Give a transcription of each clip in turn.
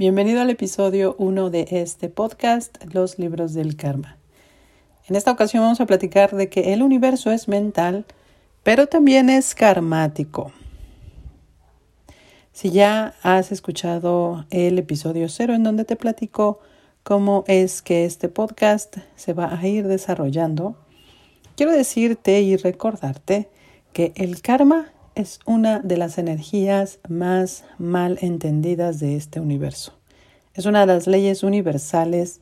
Bienvenido al episodio 1 de este podcast, Los libros del karma. En esta ocasión vamos a platicar de que el universo es mental, pero también es karmático. Si ya has escuchado el episodio 0 en donde te platico cómo es que este podcast se va a ir desarrollando, quiero decirte y recordarte que el karma es una de las energías más mal entendidas de este universo. Es una de las leyes universales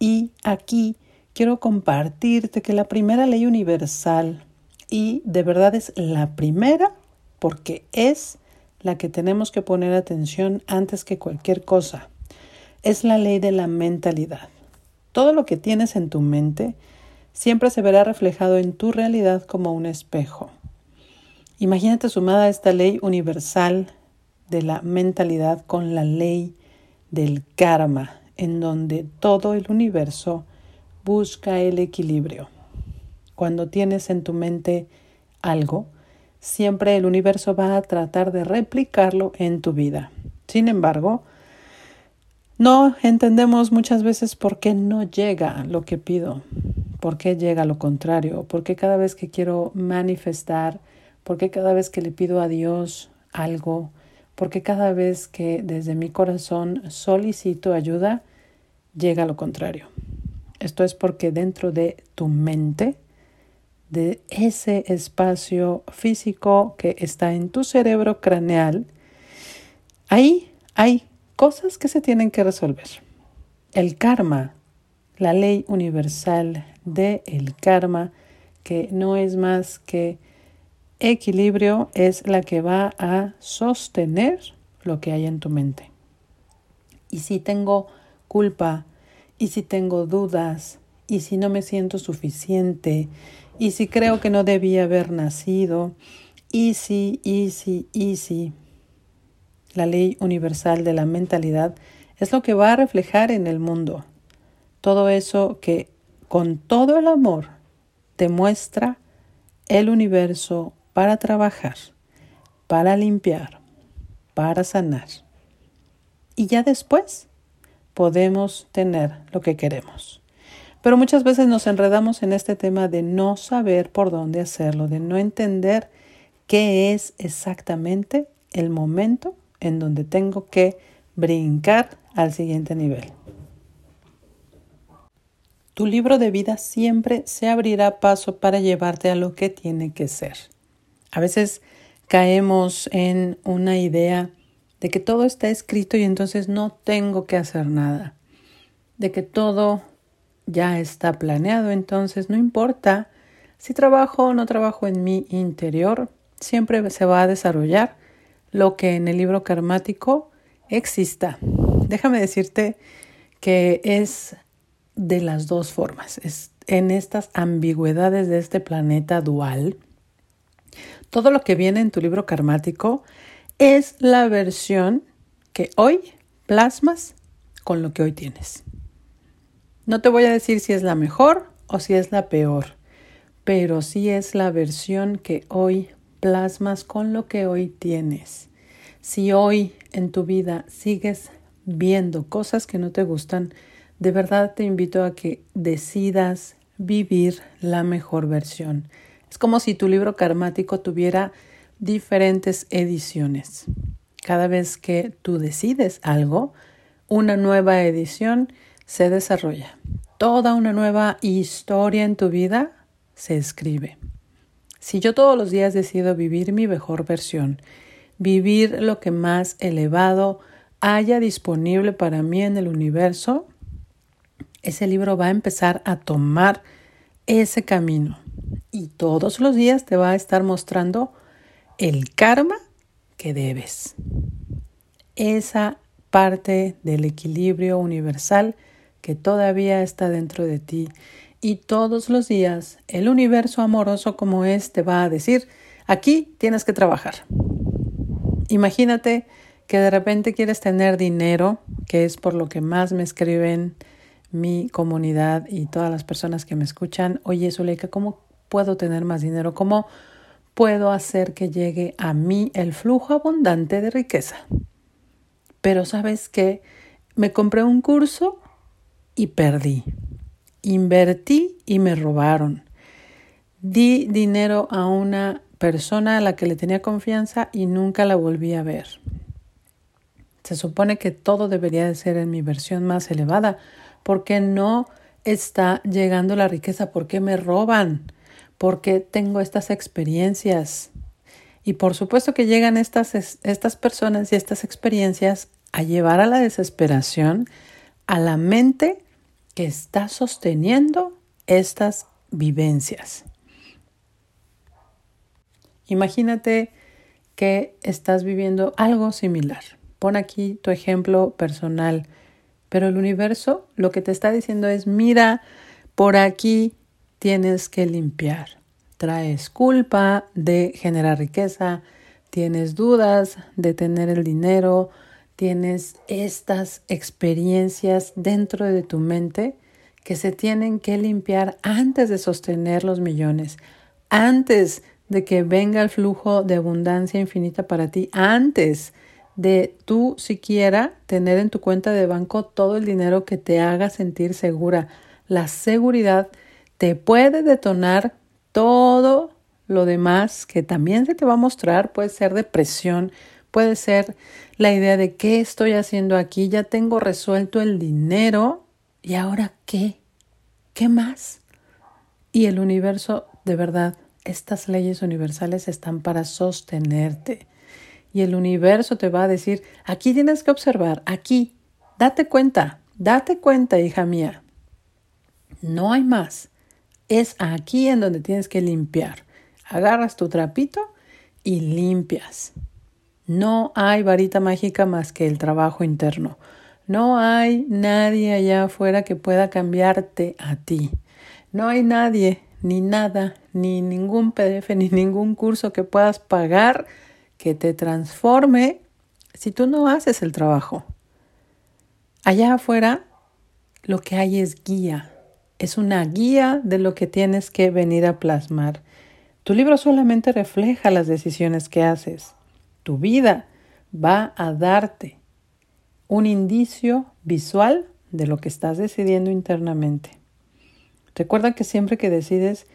y aquí quiero compartirte que la primera ley universal, y de verdad es la primera porque es la que tenemos que poner atención antes que cualquier cosa, es la ley de la mentalidad. Todo lo que tienes en tu mente siempre se verá reflejado en tu realidad como un espejo. Imagínate sumada esta ley universal de la mentalidad con la ley del karma, en donde todo el universo busca el equilibrio. Cuando tienes en tu mente algo, siempre el universo va a tratar de replicarlo en tu vida. Sin embargo, no entendemos muchas veces por qué no llega lo que pido, por qué llega lo contrario, por qué cada vez que quiero manifestar porque cada vez que le pido a Dios algo, porque cada vez que desde mi corazón solicito ayuda, llega lo contrario. Esto es porque dentro de tu mente, de ese espacio físico que está en tu cerebro craneal, ahí hay cosas que se tienen que resolver. El karma, la ley universal del el karma, que no es más que equilibrio es la que va a sostener lo que hay en tu mente. Y si tengo culpa, y si tengo dudas, y si no me siento suficiente, y si creo que no debía haber nacido, y si, y si, y si, la ley universal de la mentalidad es lo que va a reflejar en el mundo. Todo eso que con todo el amor te muestra el universo para trabajar, para limpiar, para sanar. Y ya después podemos tener lo que queremos. Pero muchas veces nos enredamos en este tema de no saber por dónde hacerlo, de no entender qué es exactamente el momento en donde tengo que brincar al siguiente nivel. Tu libro de vida siempre se abrirá paso para llevarte a lo que tiene que ser. A veces caemos en una idea de que todo está escrito y entonces no tengo que hacer nada, de que todo ya está planeado, entonces no importa si trabajo o no trabajo en mi interior, siempre se va a desarrollar lo que en el libro karmático exista. Déjame decirte que es de las dos formas, es en estas ambigüedades de este planeta dual, todo lo que viene en tu libro karmático es la versión que hoy plasmas con lo que hoy tienes. No te voy a decir si es la mejor o si es la peor, pero sí es la versión que hoy plasmas con lo que hoy tienes. Si hoy en tu vida sigues viendo cosas que no te gustan, de verdad te invito a que decidas vivir la mejor versión. Es como si tu libro karmático tuviera diferentes ediciones. Cada vez que tú decides algo, una nueva edición se desarrolla. Toda una nueva historia en tu vida se escribe. Si yo todos los días decido vivir mi mejor versión, vivir lo que más elevado haya disponible para mí en el universo, ese libro va a empezar a tomar ese camino y todos los días te va a estar mostrando el karma que debes. Esa parte del equilibrio universal que todavía está dentro de ti y todos los días el universo amoroso como es te va a decir, aquí tienes que trabajar. Imagínate que de repente quieres tener dinero, que es por lo que más me escriben mi comunidad y todas las personas que me escuchan, oye Zuleika, ¿cómo puedo tener más dinero? ¿Cómo puedo hacer que llegue a mí el flujo abundante de riqueza? Pero sabes qué, me compré un curso y perdí. Invertí y me robaron. Di dinero a una persona a la que le tenía confianza y nunca la volví a ver. Se supone que todo debería de ser en mi versión más elevada, porque no está llegando la riqueza, porque me roban, porque tengo estas experiencias. Y por supuesto que llegan estas, estas personas y estas experiencias a llevar a la desesperación a la mente que está sosteniendo estas vivencias. Imagínate que estás viviendo algo similar. Pon aquí tu ejemplo personal, pero el universo lo que te está diciendo es, mira, por aquí tienes que limpiar. Traes culpa de generar riqueza, tienes dudas de tener el dinero, tienes estas experiencias dentro de tu mente que se tienen que limpiar antes de sostener los millones, antes de que venga el flujo de abundancia infinita para ti antes de tú siquiera tener en tu cuenta de banco todo el dinero que te haga sentir segura. La seguridad te puede detonar todo lo demás que también se te va a mostrar. Puede ser depresión, puede ser la idea de qué estoy haciendo aquí, ya tengo resuelto el dinero y ahora qué, qué más. Y el universo de verdad estas leyes universales están para sostenerte. Y el universo te va a decir, aquí tienes que observar, aquí, date cuenta, date cuenta, hija mía. No hay más. Es aquí en donde tienes que limpiar. Agarras tu trapito y limpias. No hay varita mágica más que el trabajo interno. No hay nadie allá afuera que pueda cambiarte a ti. No hay nadie ni nada, ni ningún PDF, ni ningún curso que puedas pagar que te transforme si tú no haces el trabajo. Allá afuera lo que hay es guía, es una guía de lo que tienes que venir a plasmar. Tu libro solamente refleja las decisiones que haces. Tu vida va a darte un indicio visual de lo que estás decidiendo internamente. Recuerda que siempre que decides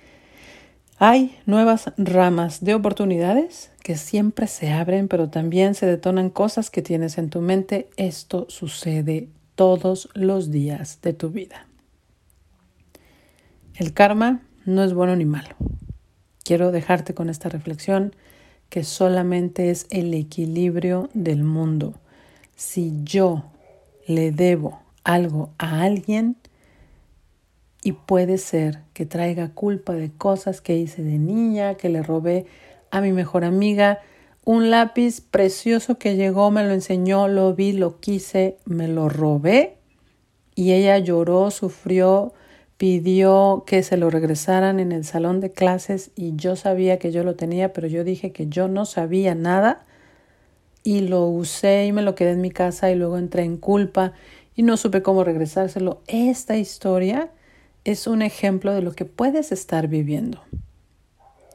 hay nuevas ramas de oportunidades que siempre se abren, pero también se detonan cosas que tienes en tu mente. Esto sucede todos los días de tu vida. El karma no es bueno ni malo. Quiero dejarte con esta reflexión que solamente es el equilibrio del mundo. Si yo le debo algo a alguien, y puede ser que traiga culpa de cosas que hice de niña, que le robé a mi mejor amiga, un lápiz precioso que llegó, me lo enseñó, lo vi, lo quise, me lo robé. Y ella lloró, sufrió, pidió que se lo regresaran en el salón de clases y yo sabía que yo lo tenía, pero yo dije que yo no sabía nada. Y lo usé y me lo quedé en mi casa y luego entré en culpa y no supe cómo regresárselo. Esta historia es un ejemplo de lo que puedes estar viviendo.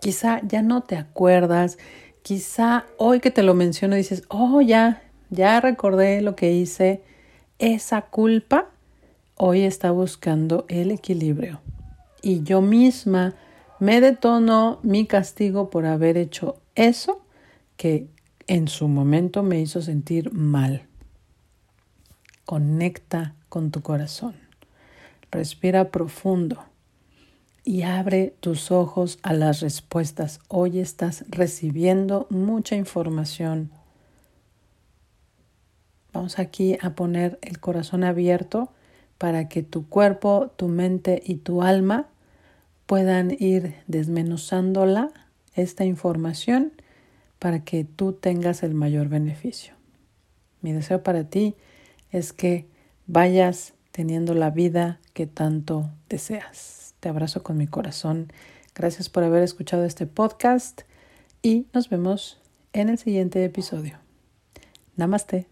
Quizá ya no te acuerdas, quizá hoy que te lo menciono dices, oh, ya, ya recordé lo que hice. Esa culpa hoy está buscando el equilibrio. Y yo misma me detono mi castigo por haber hecho eso que en su momento me hizo sentir mal. Conecta con tu corazón. Respira profundo y abre tus ojos a las respuestas. Hoy estás recibiendo mucha información. Vamos aquí a poner el corazón abierto para que tu cuerpo, tu mente y tu alma puedan ir desmenuzándola, esta información, para que tú tengas el mayor beneficio. Mi deseo para ti es que vayas teniendo la vida que tanto deseas. Te abrazo con mi corazón. Gracias por haber escuchado este podcast y nos vemos en el siguiente episodio. Namaste.